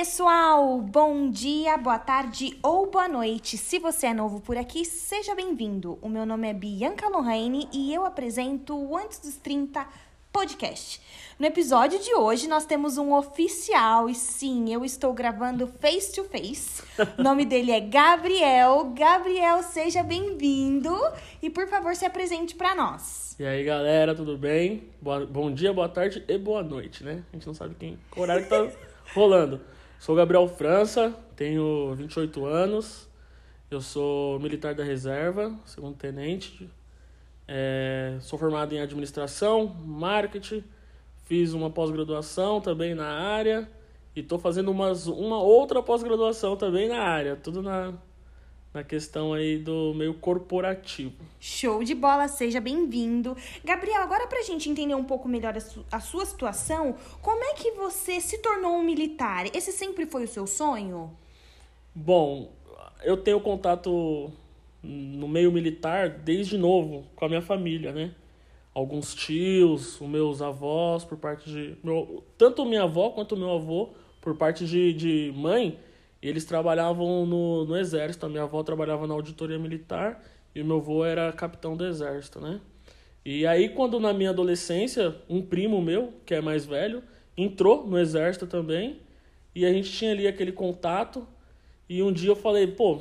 pessoal! Bom dia, boa tarde ou boa noite. Se você é novo por aqui, seja bem-vindo. O meu nome é Bianca Lohane e eu apresento o Antes dos 30 podcast. No episódio de hoje, nós temos um oficial e sim, eu estou gravando face to face. O nome dele é Gabriel. Gabriel, seja bem-vindo e por favor, se apresente para nós. E aí, galera, tudo bem? Boa, bom dia, boa tarde e boa noite, né? A gente não sabe quem, qual horário que tá rolando. Sou Gabriel França, tenho 28 anos, eu sou militar da reserva, segundo tenente. É, sou formado em administração, marketing, fiz uma pós-graduação também na área. E estou fazendo umas, uma outra pós-graduação também na área, tudo na, na questão aí do meio corporativo. Show de bola, seja bem-vindo. Gabriel, agora pra gente entender um pouco melhor a, su a, sua situação, como é que você se tornou um militar? Esse sempre foi o seu sonho? Bom, eu tenho contato no meio militar desde novo com a minha família, né? Alguns tios, os meus avós por parte de. Meu, tanto minha avó quanto meu avô, por parte de, de mãe, eles trabalhavam no, no exército. A minha avó trabalhava na auditoria militar e o meu avô era capitão do exército, né? E aí, quando na minha adolescência, um primo meu, que é mais velho, entrou no exército também, e a gente tinha ali aquele contato. E um dia eu falei, pô,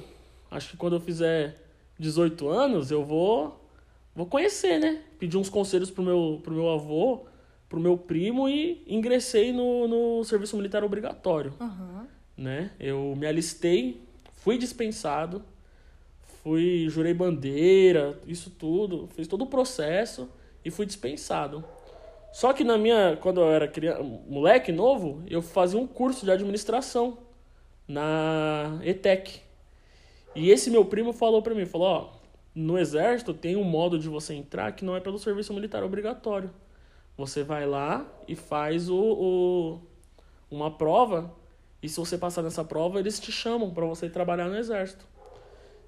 acho que quando eu fizer 18 anos, eu vou vou conhecer, né? Pedi uns conselhos pro meu, pro meu avô, pro meu primo e ingressei no, no serviço militar obrigatório. Uhum né? Eu me alistei, fui dispensado, fui jurei bandeira, isso tudo, fiz todo o processo e fui dispensado. Só que na minha, quando eu era criança, moleque novo, eu fazia um curso de administração na ETEC. E esse meu primo falou para mim, falou, ó, no exército tem um modo de você entrar que não é pelo serviço militar obrigatório. Você vai lá e faz o, o uma prova e se você passar nessa prova, eles te chamam para você trabalhar no exército.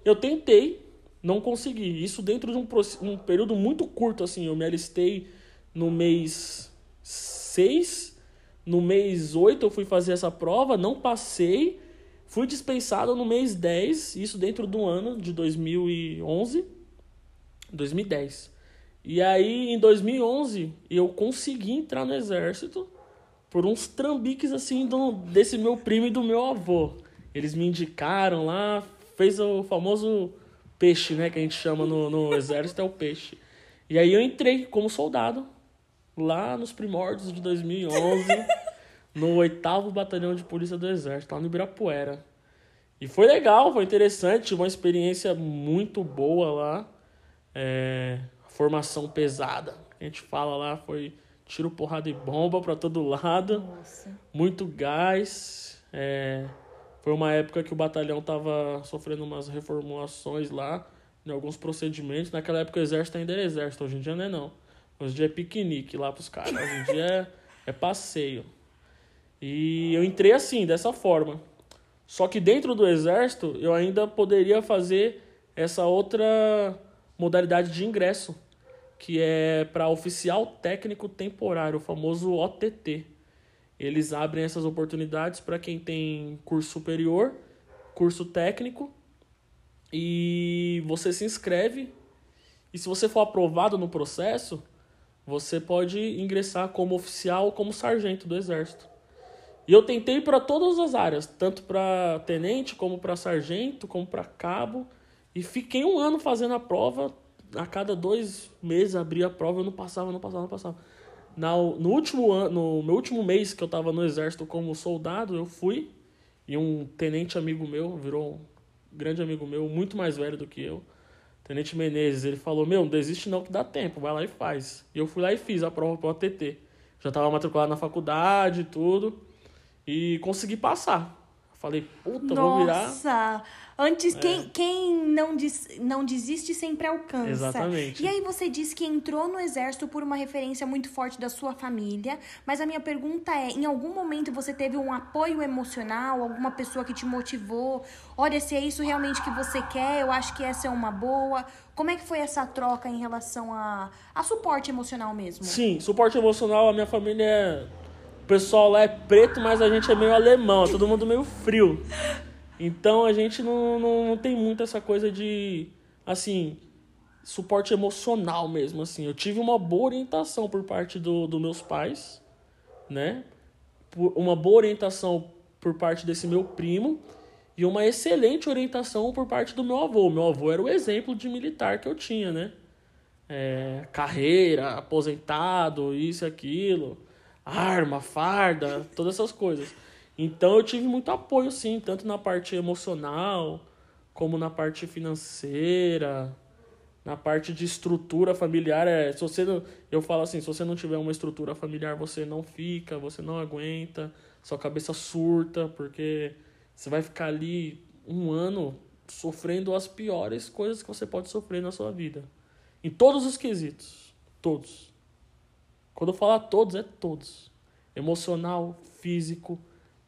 Eu tentei, não consegui. Isso dentro de um, um período muito curto, assim. Eu me alistei no mês 6, no mês 8 eu fui fazer essa prova, não passei. Fui dispensado no mês 10, isso dentro do ano de 2011, 2010. E aí, em 2011, eu consegui entrar no exército por uns trambiques assim do, desse meu primo e do meu avô. Eles me indicaram lá, fez o famoso peixe, né, que a gente chama no, no exército, é o peixe. E aí eu entrei como soldado, lá nos primórdios de 2011, no oitavo batalhão de polícia do exército, lá no Ibirapuera. E foi legal, foi interessante, uma experiência muito boa lá. É, formação pesada, a gente fala lá, foi tiro, porrada e bomba para todo lado. Nossa. Muito gás. É, foi uma época que o batalhão tava sofrendo umas reformulações lá, em alguns procedimentos. Naquela época o exército ainda era exército, hoje em dia não é não. Hoje em dia é piquenique lá pros caras, hoje em dia é, é passeio. E eu entrei assim, dessa forma. Só que dentro do exército eu ainda poderia fazer essa outra modalidade de ingresso que é para oficial técnico temporário, o famoso OTT. Eles abrem essas oportunidades para quem tem curso superior, curso técnico, e você se inscreve. E se você for aprovado no processo, você pode ingressar como oficial ou como sargento do exército. E eu tentei para todas as áreas, tanto para tenente, como para sargento, como para cabo, e fiquei um ano fazendo a prova, a cada dois meses abria a prova, eu não passava, não passava, não passava. Na, no último ano, no meu último mês que eu estava no exército como soldado, eu fui e um tenente amigo meu, virou um grande amigo meu, muito mais velho do que eu, Tenente Menezes, ele falou: Meu, não desiste não que dá tempo, vai lá e faz. E eu fui lá e fiz a prova para o ATT. Já estava matriculado na faculdade e tudo, e consegui passar. Falei, puta, Nossa. vou virar. Nossa! Antes, é. quem, quem não, des, não desiste sempre alcança. Exatamente. E aí você disse que entrou no exército por uma referência muito forte da sua família, mas a minha pergunta é, em algum momento você teve um apoio emocional, alguma pessoa que te motivou? Olha, se é isso realmente que você quer, eu acho que essa é uma boa. Como é que foi essa troca em relação a, a suporte emocional mesmo? Sim, suporte emocional, a minha família é O pessoal lá é preto, mas a gente é meio alemão, é todo mundo meio frio. Então a gente não, não, não tem muito essa coisa de, assim, suporte emocional mesmo, assim. Eu tive uma boa orientação por parte dos do meus pais, né? Uma boa orientação por parte desse meu primo e uma excelente orientação por parte do meu avô. Meu avô era o exemplo de militar que eu tinha, né? É, carreira, aposentado, isso e aquilo, arma, farda, todas essas coisas. Então eu tive muito apoio, sim, tanto na parte emocional, como na parte financeira, na parte de estrutura familiar. É, se você não, eu falo assim, se você não tiver uma estrutura familiar, você não fica, você não aguenta, sua cabeça surta, porque você vai ficar ali um ano sofrendo as piores coisas que você pode sofrer na sua vida. Em todos os quesitos. Todos. Quando eu falar todos, é todos. Emocional, físico,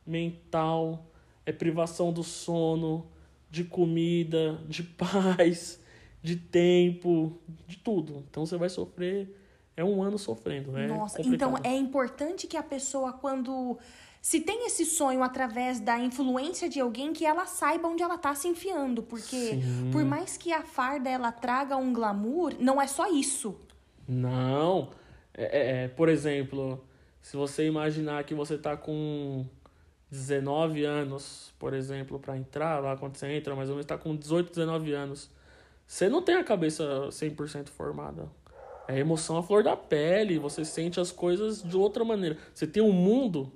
mental, é privação do sono, de comida, de paz, de tempo, de tudo. Então você vai sofrer. É um ano sofrendo, né? Nossa, então é importante que a pessoa, quando se tem esse sonho através da influência de alguém que ela saiba onde ela tá se enfiando, porque Sim. por mais que a farda ela traga um glamour, não é só isso. Não, é, é, é por exemplo, se você imaginar que você tá com 19 anos, por exemplo, para entrar lá quando você entra, mas você está com 18, 19 anos, você não tem a cabeça 100% formada. É emoção à flor da pele, você sente as coisas de outra maneira. Você tem um mundo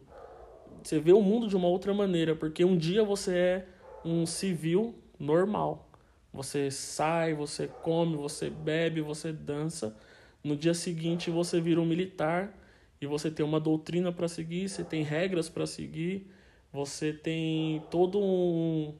você vê o mundo de uma outra maneira, porque um dia você é um civil normal. Você sai, você come, você bebe, você dança. No dia seguinte você vira um militar e você tem uma doutrina para seguir, você tem regras para seguir, você tem todo um,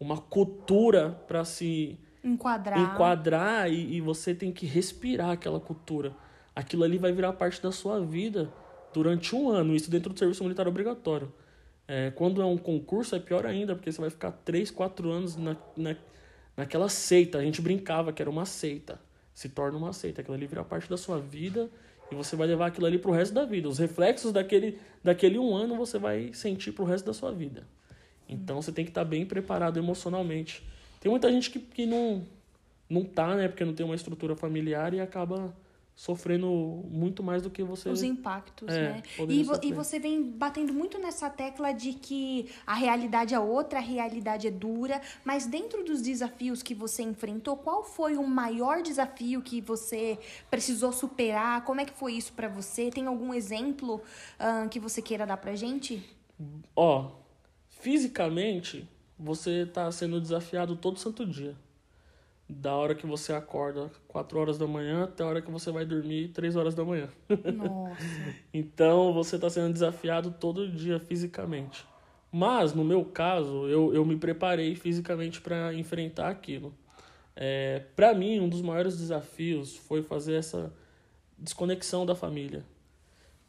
uma cultura para se enquadrar, enquadrar e, e você tem que respirar aquela cultura. Aquilo ali vai virar parte da sua vida durante um ano, isso dentro do serviço militar obrigatório. É, quando é um concurso é pior ainda, porque você vai ficar 3, 4 anos na, na, naquela seita. A gente brincava que era uma seita. Se torna uma seita. Aquilo ali vira parte da sua vida e você vai levar aquilo ali pro resto da vida. Os reflexos daquele, daquele um ano você vai sentir pro resto da sua vida. Então você tem que estar tá bem preparado emocionalmente. Tem muita gente que, que não, não tá, né? Porque não tem uma estrutura familiar e acaba sofrendo muito mais do que você. Os impactos, é, né? E, vo e você vem batendo muito nessa tecla de que a realidade é outra, a realidade é dura, mas dentro dos desafios que você enfrentou, qual foi o maior desafio que você precisou superar? Como é que foi isso para você? Tem algum exemplo uh, que você queira dar pra gente? Ó, fisicamente, você tá sendo desafiado todo santo dia da hora que você acorda 4 horas da manhã até a hora que você vai dormir 3 horas da manhã. Nossa. então você está sendo desafiado todo dia fisicamente. Mas no meu caso, eu, eu me preparei fisicamente para enfrentar aquilo. É, para mim, um dos maiores desafios foi fazer essa desconexão da família.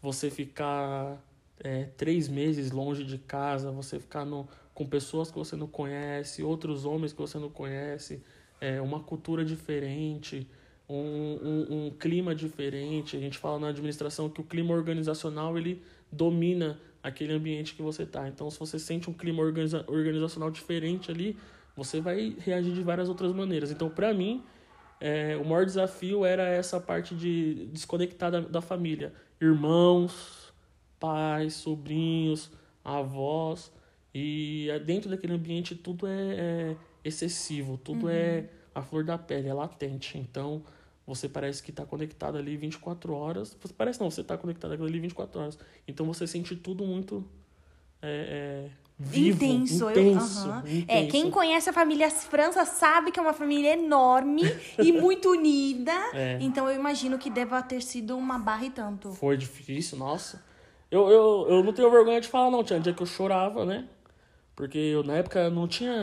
Você ficar é, três meses longe de casa, você ficar no, com pessoas que você não conhece, outros homens que você não conhece é, uma cultura diferente, um, um, um, clima diferente. A gente fala na administração que o clima organizacional ele domina aquele ambiente que você está. Então, se você sente um clima organiza organizacional diferente ali, você vai reagir de várias outras maneiras. Então, para mim, é, o maior desafio era essa parte de desconectar da, da família. Irmãos, pais, sobrinhos, avós. E é, dentro daquele ambiente tudo é, é excessivo, tudo uhum. é a flor da pele, é latente. Então, você parece que está conectado ali 24 horas. Você parece não, você está conectado ali 24 horas. Então você sente tudo muito é, é, vivo, intenso. Intenso, eu, intenso. É, quem conhece a família França sabe que é uma família enorme e muito unida. É. Então eu imagino que deva ter sido uma barra e tanto. Foi difícil, nossa. Eu, eu, eu não tenho vergonha de falar, não. Tinha um dia que eu chorava, né? Porque eu, na época não tinha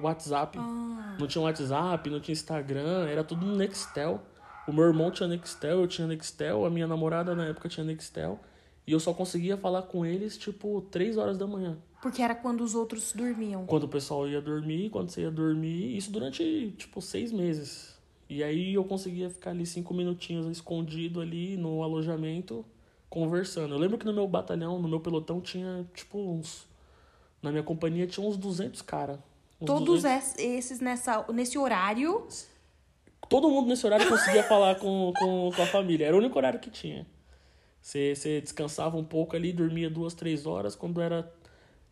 WhatsApp, ah. não tinha WhatsApp, não tinha Instagram, era tudo no Nextel. O meu irmão tinha Nextel, eu tinha Nextel, a minha namorada na época tinha Nextel. E eu só conseguia falar com eles, tipo, três horas da manhã. Porque era quando os outros dormiam. Quando o pessoal ia dormir, quando você ia dormir, isso durante, tipo, seis meses. E aí eu conseguia ficar ali cinco minutinhos escondido ali no alojamento conversando. Eu lembro que no meu batalhão, no meu pelotão, tinha tipo uns. Na minha companhia tinha uns 200 caras. Todos 200... esses nessa, nesse horário. Todo mundo nesse horário conseguia falar com, com, com a família. Era o único horário que tinha. Você, você descansava um pouco ali, dormia duas, três horas. Quando era.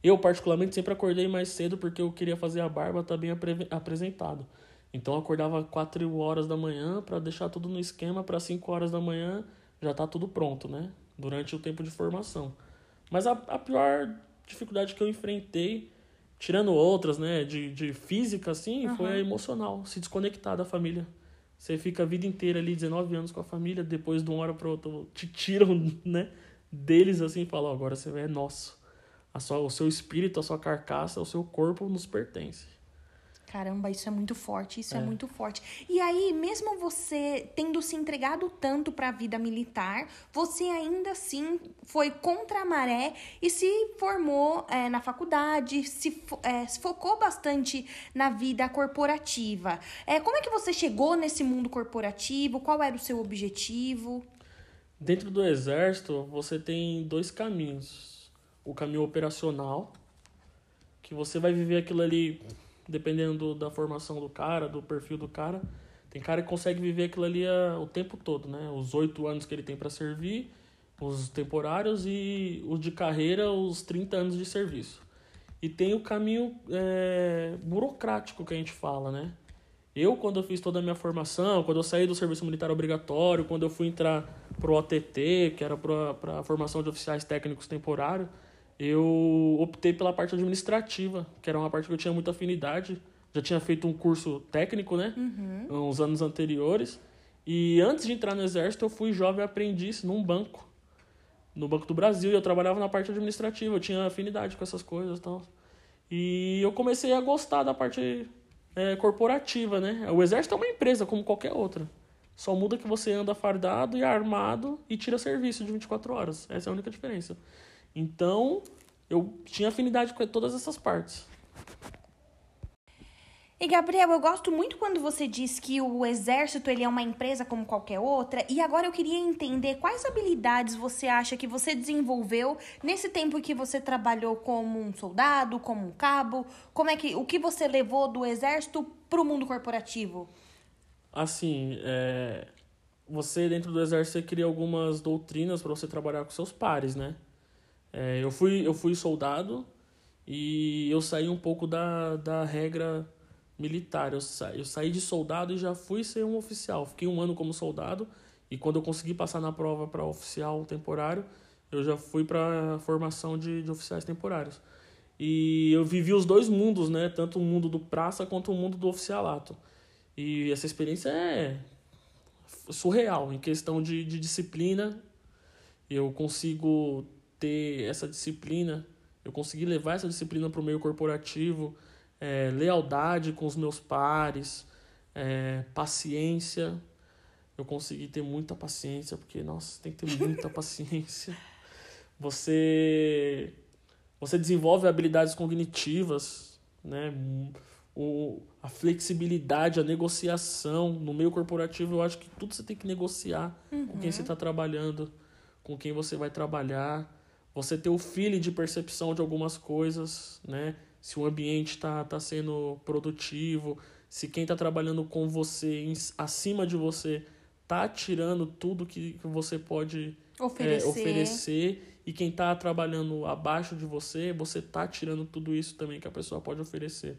Eu, particularmente, sempre acordei mais cedo porque eu queria fazer a barba tá bem apre... apresentado. Então eu acordava 4 horas da manhã para deixar tudo no esquema para 5 horas da manhã já tá tudo pronto, né? Durante o tempo de formação. Mas a, a pior dificuldade que eu enfrentei, tirando outras, né, de, de física, assim, uhum. foi a emocional, se desconectar da família. Você fica a vida inteira ali, 19 anos com a família, depois de uma hora para outra te tiram, né, deles assim e falam, agora você é nosso. A sua, o seu espírito, a sua carcaça, o seu corpo nos pertence. Caramba, isso é muito forte, isso é. é muito forte. E aí, mesmo você tendo se entregado tanto para a vida militar, você ainda assim foi contra a maré e se formou é, na faculdade, se, é, se, focou bastante na vida corporativa. É, como é que você chegou nesse mundo corporativo? Qual era o seu objetivo? Dentro do exército, você tem dois caminhos. O caminho operacional, que você vai viver aquilo ali dependendo da formação do cara, do perfil do cara. Tem cara que consegue viver aquilo ali a, o tempo todo, né? Os oito anos que ele tem para servir, os temporários e os de carreira, os 30 anos de serviço. E tem o caminho é, burocrático que a gente fala, né? Eu, quando eu fiz toda a minha formação, quando eu saí do serviço militar obrigatório, quando eu fui entrar pro OTT, que era para a formação de oficiais técnicos temporários, eu optei pela parte administrativa, que era uma parte que eu tinha muita afinidade. Já tinha feito um curso técnico, né? Uhum. Uns anos anteriores. E antes de entrar no exército, eu fui jovem aprendiz num banco. No Banco do Brasil. E eu trabalhava na parte administrativa. Eu tinha afinidade com essas coisas e tal. E eu comecei a gostar da parte é, corporativa, né? O exército é uma empresa como qualquer outra. Só muda que você anda fardado e armado e tira serviço de 24 horas. Essa é a única diferença. Então, eu tinha afinidade com todas essas partes. E Gabriel, eu gosto muito quando você diz que o exército ele é uma empresa como qualquer outra. E agora eu queria entender quais habilidades você acha que você desenvolveu nesse tempo que você trabalhou como um soldado, como um cabo. Como é que o que você levou do exército para o mundo corporativo? Assim, é, você dentro do exército você cria algumas doutrinas para você trabalhar com seus pares, né? É, eu, fui, eu fui soldado e eu saí um pouco da, da regra militar. Eu, sa, eu saí de soldado e já fui ser um oficial. Fiquei um ano como soldado e quando eu consegui passar na prova para oficial temporário, eu já fui para formação de, de oficiais temporários. E eu vivi os dois mundos, né? Tanto o mundo do praça quanto o mundo do oficialato. E essa experiência é surreal em questão de, de disciplina. Eu consigo ter essa disciplina, eu consegui levar essa disciplina para o meio corporativo, é, lealdade com os meus pares, é, paciência. Eu consegui ter muita paciência, porque, nossa, tem que ter muita paciência. Você, você desenvolve habilidades cognitivas, né? O, a flexibilidade, a negociação no meio corporativo, eu acho que tudo você tem que negociar uhum. com quem você está trabalhando, com quem você vai trabalhar você ter o feeling de percepção de algumas coisas, né? Se o ambiente está tá sendo produtivo, se quem está trabalhando com você, em, acima de você, tá tirando tudo que, que você pode oferecer. É, oferecer e quem está trabalhando abaixo de você, você tá tirando tudo isso também que a pessoa pode oferecer.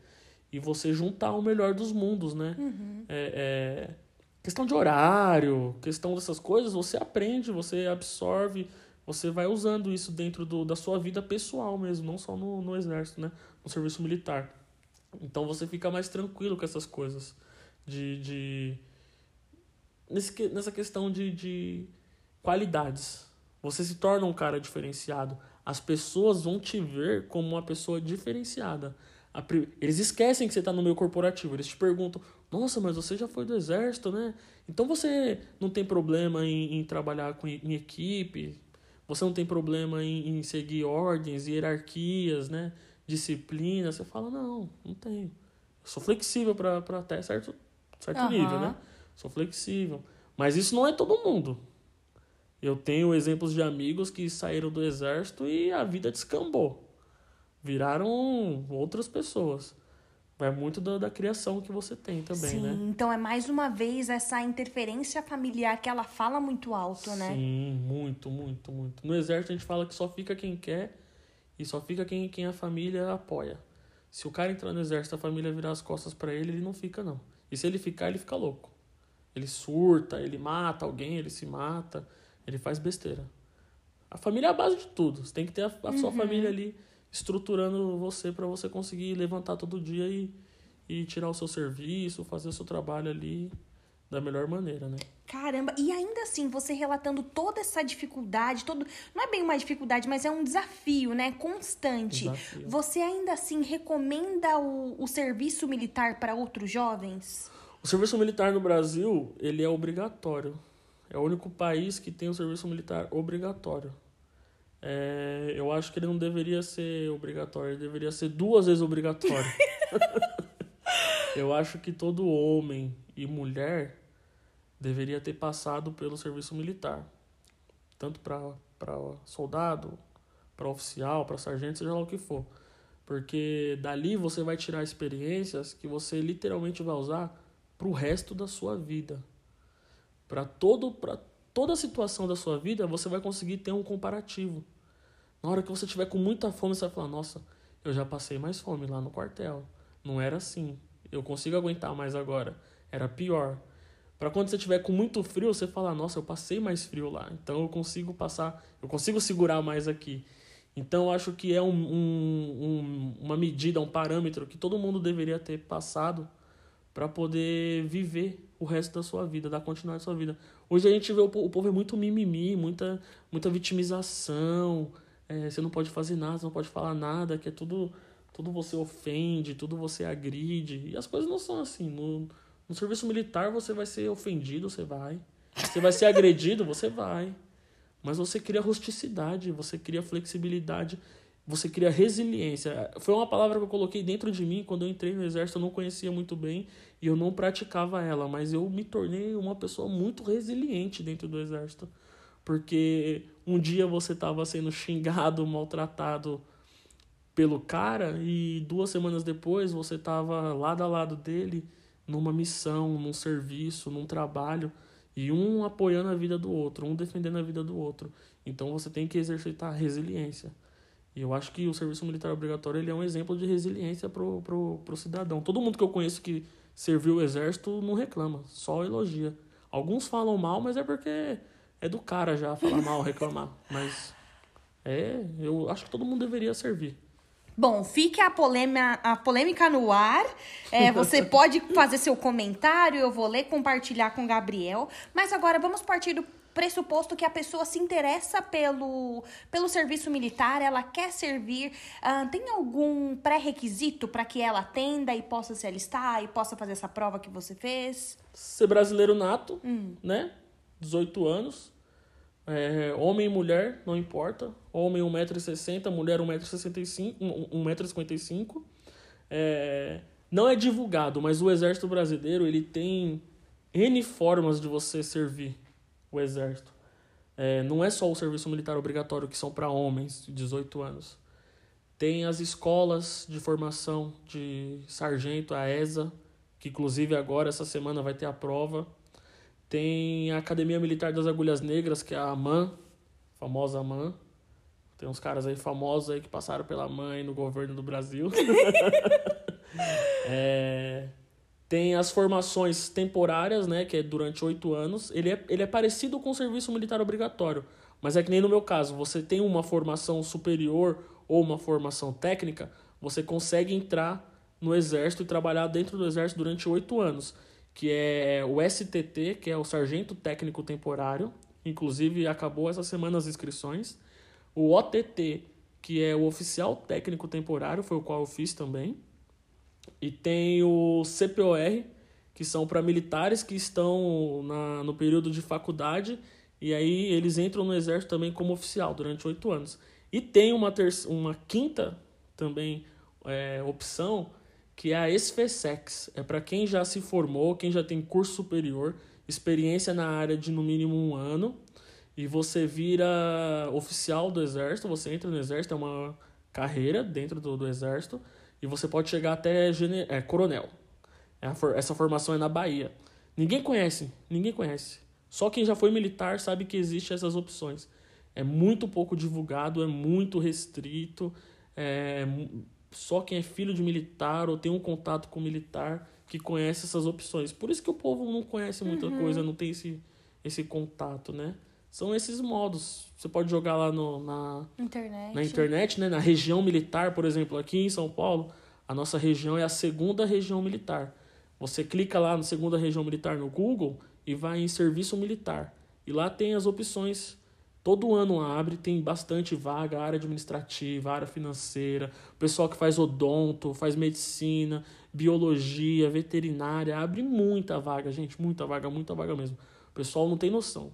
E você juntar o melhor dos mundos, né? Uhum. É, é, questão de horário, questão dessas coisas, você aprende, você absorve você vai usando isso dentro do, da sua vida pessoal mesmo, não só no, no exército, né? No serviço militar. Então você fica mais tranquilo com essas coisas. De. de nesse, nessa questão de, de qualidades. Você se torna um cara diferenciado. As pessoas vão te ver como uma pessoa diferenciada. Eles esquecem que você está no meio corporativo. Eles te perguntam: Nossa, mas você já foi do exército, né? Então você não tem problema em, em trabalhar com, em equipe, você não tem problema em, em seguir ordens, hierarquias, né? Disciplina. Você fala, não, não tenho. Eu sou flexível para até certo, certo uhum. nível, né? Sou flexível. Mas isso não é todo mundo. Eu tenho exemplos de amigos que saíram do exército e a vida descambou. Viraram outras pessoas. Vai muito da, da criação que você tem também, Sim, né? então é mais uma vez essa interferência familiar que ela fala muito alto, né? Sim, muito, muito, muito. No exército a gente fala que só fica quem quer e só fica quem, quem a família apoia. Se o cara entrar no exército, a família virar as costas para ele, ele não fica, não. E se ele ficar, ele fica louco. Ele surta, ele mata alguém, ele se mata, ele faz besteira. A família é a base de tudo. Você tem que ter a, a sua Uhum. família ali estruturando você para você conseguir levantar todo dia e, e tirar o seu serviço, fazer o seu trabalho ali da melhor maneira, né? Caramba, e ainda assim, você relatando toda essa dificuldade, todo. Não é bem uma dificuldade, mas é um desafio, né? Constante. Desafio. Você ainda assim recomenda o, o serviço militar para outros jovens? O serviço militar no Brasil, ele é obrigatório. É o único país que tem o serviço militar obrigatório. É, eu acho que ele não deveria ser obrigatório, ele deveria ser duas vezes obrigatório. eu acho que todo homem e mulher deveria ter passado pelo serviço militar. Tanto para soldado, para oficial, para sargento, seja lá o que for. Porque dali você vai tirar experiências que você literalmente vai usar para o resto da sua vida. Para todo para toda a situação da sua vida, você vai conseguir ter um comparativo. Na hora que você tiver com muita fome, você vai falar: "Nossa, eu já passei mais fome lá no quartel. Não era assim. Eu consigo aguentar mais agora. Era pior." Para quando você tiver com muito frio, você fala: "Nossa, eu passei mais frio lá. Então eu consigo passar, eu consigo segurar mais aqui." Então eu acho que é um, um, um, uma medida, um parâmetro que todo mundo deveria ter passado para poder viver o resto da sua vida, dar continuidade à sua vida. Hoje a gente vê o, po- o povo é muito mimimi, muita, muita vitimização. É, você não pode fazer nada, você não pode falar nada, que é tudo, tudo você ofende, tudo você agride. E as coisas não são assim. No, no serviço militar você vai ser ofendido, você vai. Você vai ser agredido, você vai. Mas você cria rusticidade, você cria flexibilidade, você cria resiliência. Foi uma palavra que eu coloquei dentro de mim quando eu entrei no exército, eu não conhecia muito bem e eu não praticava ela, mas eu me tornei uma pessoa muito resiliente dentro do exército. Porque um dia você estava sendo xingado, maltratado pelo cara e duas semanas depois você estava lado a lado dele numa missão, num serviço, num trabalho e um apoiando a vida do outro, um defendendo a vida do outro. Então você tem que exercitar resiliência. E eu acho que o serviço militar obrigatório ele é um exemplo de resiliência pro, pro, pro cidadão. Todo mundo que eu conheço que serviu o exército não reclama, só elogia. Alguns falam mal, mas é porque é do cara já falar mal, reclamar. Mas é, eu acho que todo mundo deveria servir. Bom, fique a, polêmica, a polêmica no ar. É, você pode fazer seu comentário, eu vou ler, compartilhar com o Gabriel. Mas agora vamos partir do pressuposto que a pessoa se interessa pelo, pelo serviço militar, ela quer servir. Ah, tem algum pré-requisito para que ela atenda e possa se alistar e possa fazer essa prova que você fez? Ser brasileiro nato, né? 18 anos. É, homem e mulher, não importa. Homem 1,60m, mulher 1,65m. 1,55m. É, não é divulgado, mas o exército brasileiro ele tem N formas de você servir o exército. É, não é só o serviço militar obrigatório que são para homens de 18 anos. Tem as escolas de formação de sargento, a ESA, que inclusive agora, essa semana, vai ter a prova. Tem a Academia Militar das Agulhas Negras, que é a AMAN, famosa AMAN. Tem uns caras aí famosos aí que passaram pela mãe no governo do Brasil. É, tem as formações temporárias, né, que é durante oito anos. Ele é, ele é parecido com o serviço militar obrigatório, mas é que nem no meu caso, você tem uma formação superior ou uma formação técnica, você consegue entrar no exército e trabalhar dentro do exército durante oito anos, que é o STT, que é o Sargento Técnico Temporário, inclusive acabou essa semana as inscrições. O OTT, que é o Oficial Técnico Temporário, foi o qual eu fiz também. E tem o CPOR, que são para militares que estão na, no período de faculdade e aí eles entram no exército também como oficial durante oito anos. E tem uma, terça, uma quinta também é, opção, que é a SFSEX. É para quem já se formou, quem já tem curso superior, experiência na área de no mínimo um ano. e você vira oficial do exército, você entra no exército, é uma carreira dentro do, do exército, e você pode chegar até gene, é, coronel. É essa formação é na Bahia. Ninguém conhece, ninguém conhece. Só quem já foi militar sabe que existe essas opções. É muito pouco divulgado, é muito restrito. É, só quem é filho de militar ou tem um contato com militar que conhece essas opções. Por isso que o povo não conhece muita uhum. coisa, não tem esse, esse contato, né? São esses modos. Você pode jogar lá no, na internet. na internet, né? Na região militar, por exemplo, aqui em São Paulo, a nossa região é a segunda região militar. Você clica lá na segunda região militar no Google e vai em serviço militar. E lá tem as opções Todo ano abre, tem bastante vaga, área administrativa, área financeira, pessoal que faz odonto, faz medicina, biologia, veterinária, abre muita vaga, gente, muita vaga, muita vaga mesmo. O pessoal não tem noção.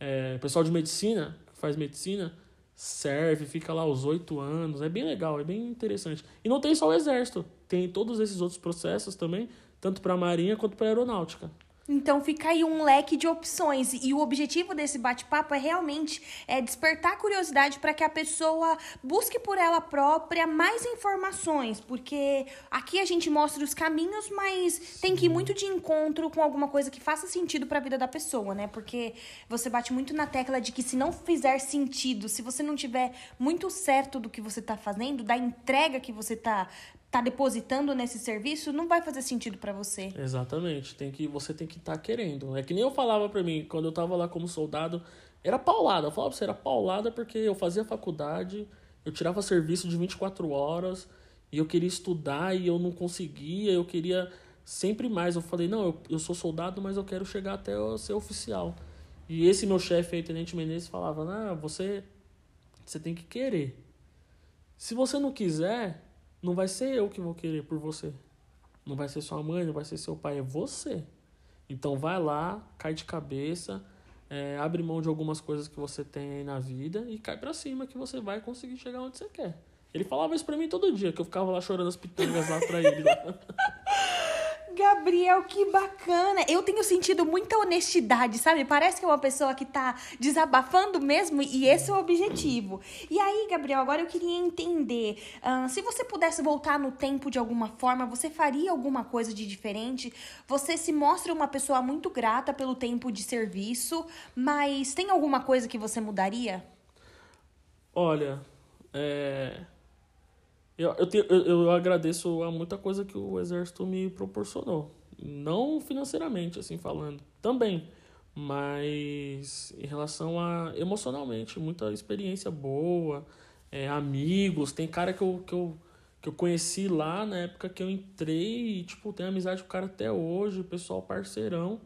É, pessoal de medicina, que faz medicina, serve, fica lá os oito anos, é bem legal, é bem interessante. E não tem só o exército, tem todos esses outros processos também, tanto para a marinha quanto para a aeronáutica. Então fica aí um leque de opções. E o objetivo desse bate-papo é realmente é despertar a curiosidade para que a pessoa busque por ela própria mais informações, porque aqui a gente mostra os caminhos, mas tem que ir muito de encontro com alguma coisa que faça sentido para a vida da pessoa, né? Porque você bate muito na tecla de que se não fizer sentido, se você não tiver muito certo do que você está fazendo, da entrega que você está tá depositando nesse serviço, não vai fazer sentido para você. Exatamente. Tem que você tem que estar tá querendo. É que nem eu falava para mim quando eu tava lá como soldado, era paulada. Eu falava pra você, era paulada porque eu fazia faculdade, eu tirava serviço de 24 horas e eu queria estudar e eu não conseguia, eu queria sempre mais. Eu falei, não, eu, eu sou soldado, mas eu quero chegar até ser oficial. E esse meu chefe aí, Tenente Menezes, falava, não, você, você tem que querer. Se você não quiser, não vai ser eu que vou querer por você. Não vai ser sua mãe, não vai ser seu pai, é você. Então vai lá, cai de cabeça, é, abre mão de algumas coisas que você tem na vida e cai para cima que você vai conseguir chegar onde você quer. Ele falava isso pra mim todo dia, que eu ficava lá chorando as pitangas lá pra ele. Gabriel, que bacana. Eu tenho sentido muita honestidade, sabe? Parece que é uma pessoa que tá desabafando mesmo e esse é o objetivo. E aí, Gabriel, agora eu queria entender: uh, se você pudesse voltar no tempo de alguma forma, você faria alguma coisa de diferente? Você se mostra uma pessoa muito grata pelo tempo de serviço, mas tem alguma coisa que você mudaria? Olha, é eu, eu, te, eu, eu agradeço a muita coisa que o Exército me proporcionou. Não financeiramente, assim falando, também. Mas em relação a emocionalmente, muita experiência boa, é, amigos. Tem cara que eu, que, eu, que eu conheci lá na época que eu entrei e, tipo, tenho amizade com o cara até hoje, pessoal parceirão.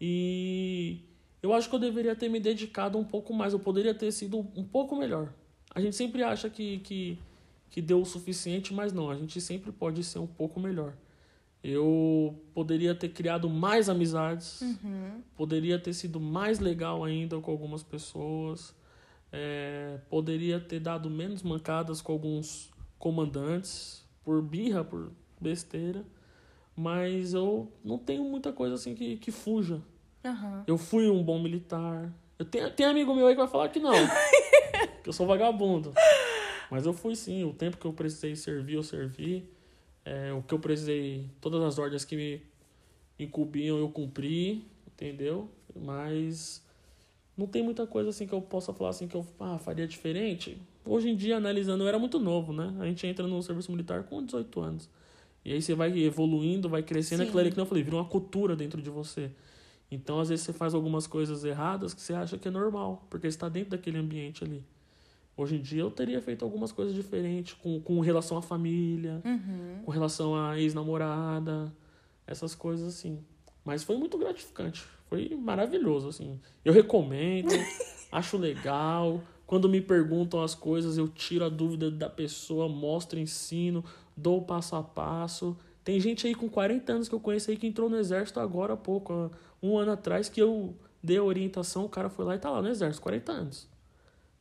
E eu acho que eu deveria ter me dedicado um pouco mais, eu poderia ter sido um pouco melhor. A gente sempre acha que, que que deu o suficiente, mas não, a gente sempre pode ser um pouco melhor. Eu poderia ter criado mais amizades, uhum. poderia ter sido mais legal ainda com algumas pessoas, é, poderia ter dado menos mancadas com alguns comandantes, por birra, por besteira, mas eu não tenho muita coisa assim que, que fuja. Uhum. Eu fui um bom militar. Eu tenho, tem amigo meu aí que vai falar que não, que eu sou vagabundo. Mas eu fui sim, o tempo que eu precisei servir, eu servi. É, o que eu precisei, todas as ordens que me incumbiam, eu cumpri, entendeu? Mas não tem muita coisa assim que eu possa falar assim que eu ah, faria diferente. Hoje em dia, analisando, eu era muito novo, né? A gente entra no serviço militar com 18 anos. E aí você vai evoluindo, vai crescendo, Sim. aquilo ali que eu falei, vira uma cultura dentro de você. Então, às vezes, você faz algumas coisas erradas que você acha que é normal, porque você está dentro daquele ambiente ali. Hoje em dia eu teria feito algumas coisas diferentes com, com relação à família, uhum. com relação à ex-namorada, essas coisas assim. Mas foi muito gratificante, foi maravilhoso, assim. Eu recomendo, acho legal. Quando me perguntam as coisas, eu tiro a dúvida da pessoa, mostro, ensino, dou passo a passo. Tem gente aí com 40 anos que eu conheço aí que entrou no exército agora há pouco, um ano atrás, que eu dei a orientação, o cara foi lá e tá lá no exército, 40 anos.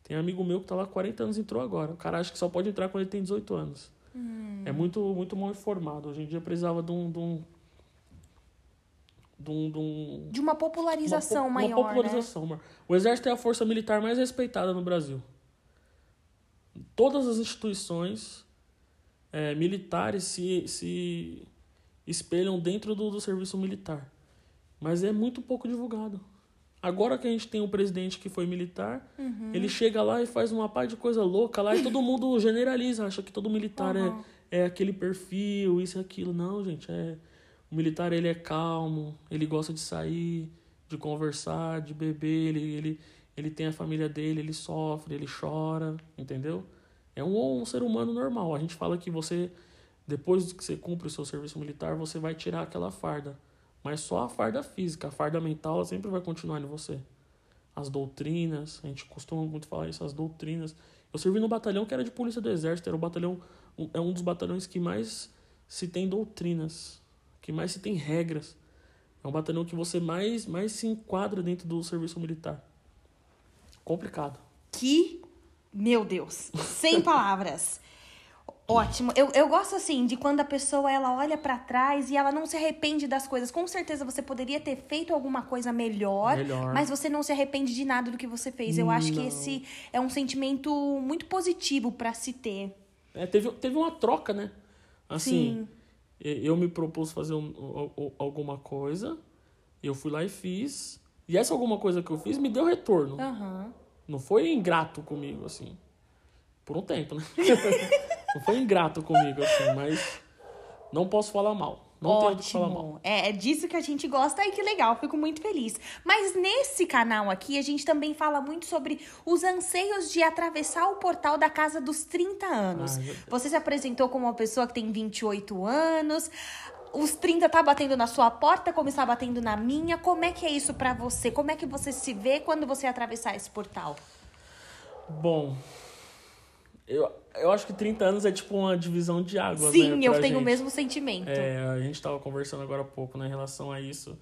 Tem amigo meu que tá lá há 40 anos e entrou agora. O cara acha que só pode entrar quando ele tem 18 anos. Hum. É muito, muito mal informado. Hoje em dia precisava de um, de um, de, um, de, um, De uma popularização uma, maior, uma popularização. né? O exército é a força militar mais respeitada no Brasil. Todas as instituições é, militares se, se espelham dentro do, do serviço militar. Mas é muito pouco divulgado. Agora que a gente tem um presidente que foi militar, Uhum. ele chega lá e faz uma par de coisa louca lá e todo mundo generaliza, acha que todo militar Uhum. é, é aquele perfil, isso e aquilo. Não, gente, é o militar ele é calmo, ele gosta de sair, de conversar, de beber, ele, ele, ele tem a família dele, ele sofre, ele chora, entendeu? É um, um ser humano normal. A gente fala que você, depois que você cumpre o seu serviço militar, você vai tirar aquela farda. Mas só a farda física, a farda mental ela sempre vai continuar em você. As doutrinas, a gente costuma muito falar isso, as doutrinas. Eu servi no batalhão que era de polícia do exército, era o batalhão, é um dos batalhões que mais se tem doutrinas, que mais se tem regras. É um batalhão que você mais, mais se enquadra dentro do serviço militar. Complicado. Que, meu Deus, sem palavras. Ótimo. Eu, eu gosto assim de quando a pessoa ela olha pra trás e ela não se arrepende das coisas. Com certeza você poderia ter feito alguma coisa melhor, Melhor. mas você não se arrepende de nada do que você fez. Eu acho que Não. esse é um sentimento muito positivo pra se ter. É, teve, teve uma troca, né? Assim, Sim. eu me propus fazer um- alguma coisa, eu fui lá e fiz. E essa alguma coisa que eu fiz me deu retorno. Aham. Não foi ingrato comigo, assim. Por um tempo, né? não foi ingrato comigo, assim, mas não posso falar mal. Não tenho o que falar mal. Ótimo. É, é disso que a gente gosta e que legal, fico muito feliz. Mas nesse canal aqui, a gente também fala muito sobre os anseios de atravessar o portal da casa dos 30 anos. Ai. Você se apresentou como uma pessoa que tem 28 anos. Os 30 tá batendo na sua porta, como está batendo na minha. Como é que é isso pra você? Como é que você se vê quando você atravessar esse portal? Bom, eu, eu acho que 30 anos é tipo uma divisão de águas, Sim, né, eu tenho o gente. mesmo sentimento. É, a gente estava conversando agora há pouco né, em relação a isso.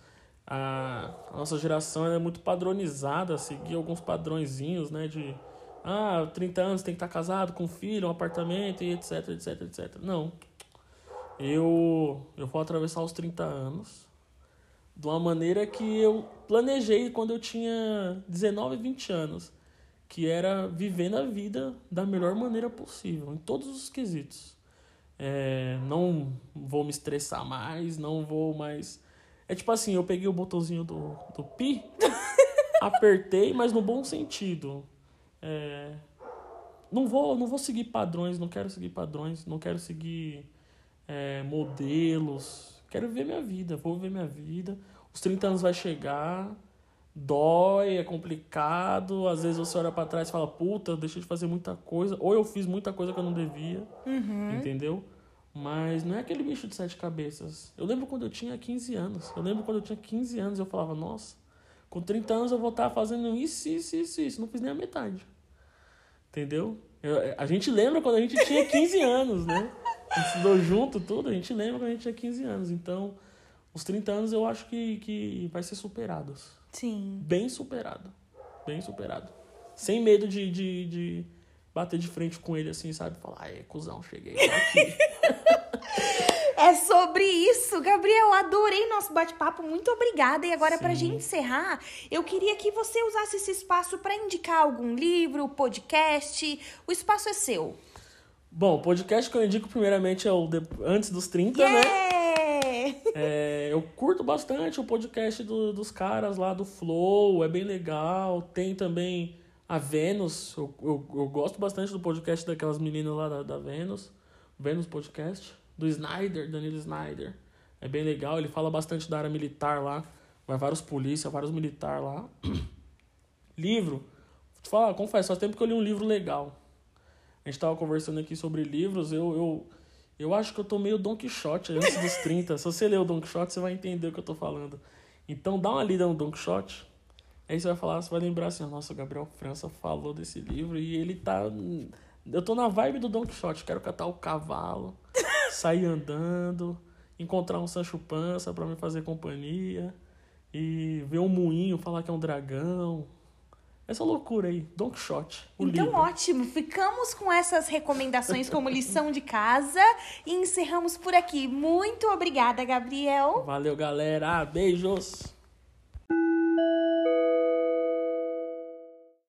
A, a nossa geração é muito padronizada, seguir alguns padrõezinhos, né? De ah, 30 anos tem que estar casado, com filho, um apartamento e etc, etc, etc. Não. Eu, eu vou atravessar os 30 anos de uma maneira que eu planejei quando eu tinha 19, 20 anos. Que era vivendo a vida da melhor maneira possível, em todos os quesitos. É, não vou me estressar mais, não vou mais. É tipo assim, eu peguei o botãozinho do, do pi, apertei, mas no bom sentido. É, não vou, não vou seguir padrões, não quero seguir padrões, não quero seguir é, modelos. Quero viver minha vida, vou viver minha vida. Os 30 anos vai chegar, dói, é complicado. Às vezes você olha pra trás e fala, puta, eu deixei de fazer muita coisa, ou eu fiz muita coisa que eu não devia. Entendeu? Mas não é aquele bicho de sete cabeças. Eu lembro quando eu tinha 15 anos. Eu lembro quando eu tinha 15 anos eu falava, nossa, com 30 anos eu vou estar fazendo isso, isso, isso, isso. Não fiz nem a metade. Entendeu? Eu- a gente lembra quando a gente tinha 15 anos, né? A gente estudou junto, tudo. A gente lembra quando a gente tinha 15 anos. Então, os 30 anos eu acho que, que vai ser superados. Sim. Bem superado. Bem superado. Sem medo de, de, de bater de frente com ele assim, sabe? Falar, ai, cuzão, cheguei aqui. É sobre isso, Gabriel. Adorei nosso bate-papo. Muito obrigada. E agora, pra Sim. gente encerrar, eu queria que você usasse esse espaço pra indicar algum livro, podcast. O espaço é seu. Bom, o podcast que eu indico primeiramente é o de- Antes dos 30, né? É, eu curto bastante o podcast do- dos caras lá do Flow, é bem legal. Tem também a Vênus, eu, eu, eu gosto bastante do podcast daquelas meninas lá da, da Vênus, Vênus Podcast, do Snyder, Danilo Snyder. É bem legal, ele fala bastante da área militar lá, vai vários polícia, vários militares lá. Livro, vou te falar, confesso, faz tempo que eu li um livro legal. A gente tava conversando aqui sobre livros, eu, eu, eu acho que eu tô meio Don Quixote antes dos 30. Se você ler o Don Quixote, você vai entender o que eu tô falando. Então dá uma lida no Don Quixote. Aí você vai falar, você vai lembrar assim, nossa, o Gabriel França falou desse livro e ele tá. Eu tô na vibe do Don Quixote, quero catar o cavalo, sair andando, encontrar um Sancho Pança pra me fazer companhia, e ver um moinho falar que é um dragão. Essa loucura aí, Don Quixote. Então, livro. ótimo. Ficamos com essas recomendações como lição de casa e encerramos por aqui. Muito obrigada, Gabriel. Valeu, galera. Beijos.